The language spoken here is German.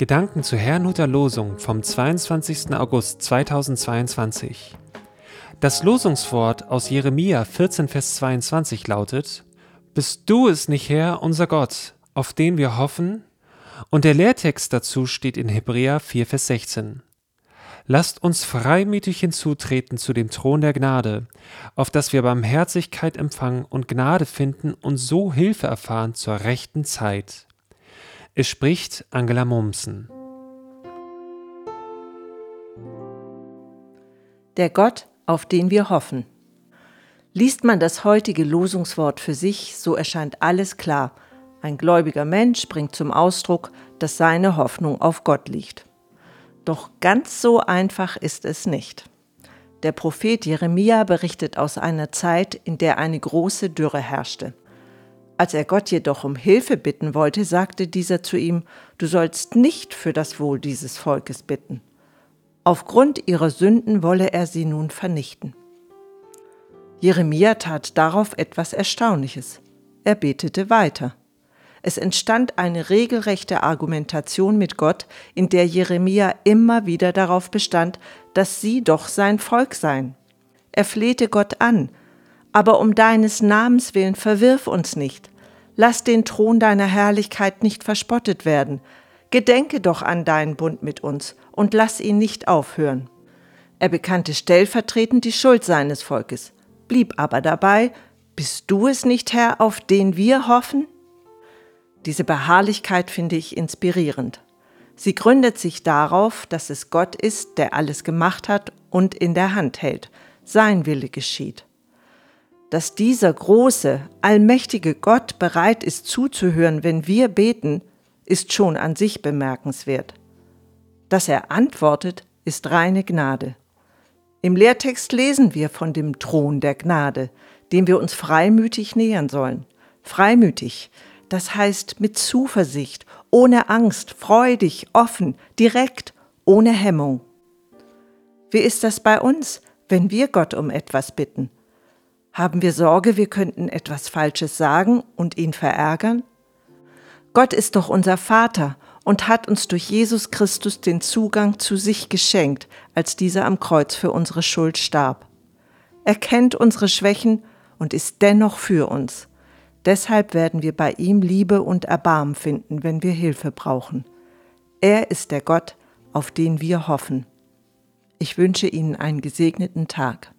Gedanken zur Herrnhuter Losung vom 22. August 2022. Das Losungswort aus Jeremia 14, Vers 22 lautet: Bist du es nicht, Herr, unser Gott, auf den wir hoffen? Und der Lehrtext dazu steht in Hebräer 4, Vers 16. Lasst uns freimütig hinzutreten zu dem Thron der Gnade, auf dass wir Barmherzigkeit empfangen und Gnade finden und so Hilfe erfahren zur rechten Zeit. Es spricht Angela Mommsen. Der Gott, auf den wir hoffen. Liest man das heutige Losungswort für sich, so erscheint alles klar. Ein gläubiger Mensch bringt zum Ausdruck, dass seine Hoffnung auf Gott liegt. Doch ganz so einfach ist es nicht. Der Prophet Jeremia berichtet aus einer Zeit, in der eine große Dürre herrschte. Als er Gott jedoch um Hilfe bitten wollte, sagte dieser zu ihm, Du sollst nicht für das Wohl dieses Volkes bitten. Aufgrund ihrer Sünden wolle er sie nun vernichten. Jeremia tat darauf etwas Erstaunliches. Er betete weiter. Es entstand eine regelrechte Argumentation mit Gott, in der Jeremia immer wieder darauf bestand, dass sie doch sein Volk seien. Er flehte Gott an, aber um deines Namens willen verwirf uns nicht. Lass den Thron deiner Herrlichkeit nicht verspottet werden. Gedenke doch an deinen Bund mit uns und lass ihn nicht aufhören. Er bekannte stellvertretend die Schuld seines Volkes, blieb aber dabei, bist du es nicht, Herr, auf den wir hoffen? Diese Beharrlichkeit finde ich inspirierend. Sie gründet sich darauf, dass es Gott ist, der alles gemacht hat und in der Hand hält. Sein Wille geschieht. Dass dieser große, allmächtige Gott bereit ist zuzuhören, wenn wir beten, ist schon an sich bemerkenswert. Dass er antwortet, ist reine Gnade. Im Lehrtext lesen wir von dem Thron der Gnade, dem wir uns freimütig nähern sollen. Freimütig, das heißt mit Zuversicht, ohne Angst, freudig, offen, direkt, ohne Hemmung. Wie ist das bei uns, wenn wir Gott um etwas bitten? Haben wir Sorge, wir könnten etwas Falsches sagen und ihn verärgern? Gott ist doch unser Vater und hat uns durch Jesus Christus den Zugang zu sich geschenkt, als dieser am Kreuz für unsere Schuld starb. Er kennt unsere Schwächen und ist dennoch für uns. Deshalb werden wir bei ihm Liebe und Erbarmen finden, wenn wir Hilfe brauchen. Er ist der Gott, auf den wir hoffen. Ich wünsche Ihnen einen gesegneten Tag.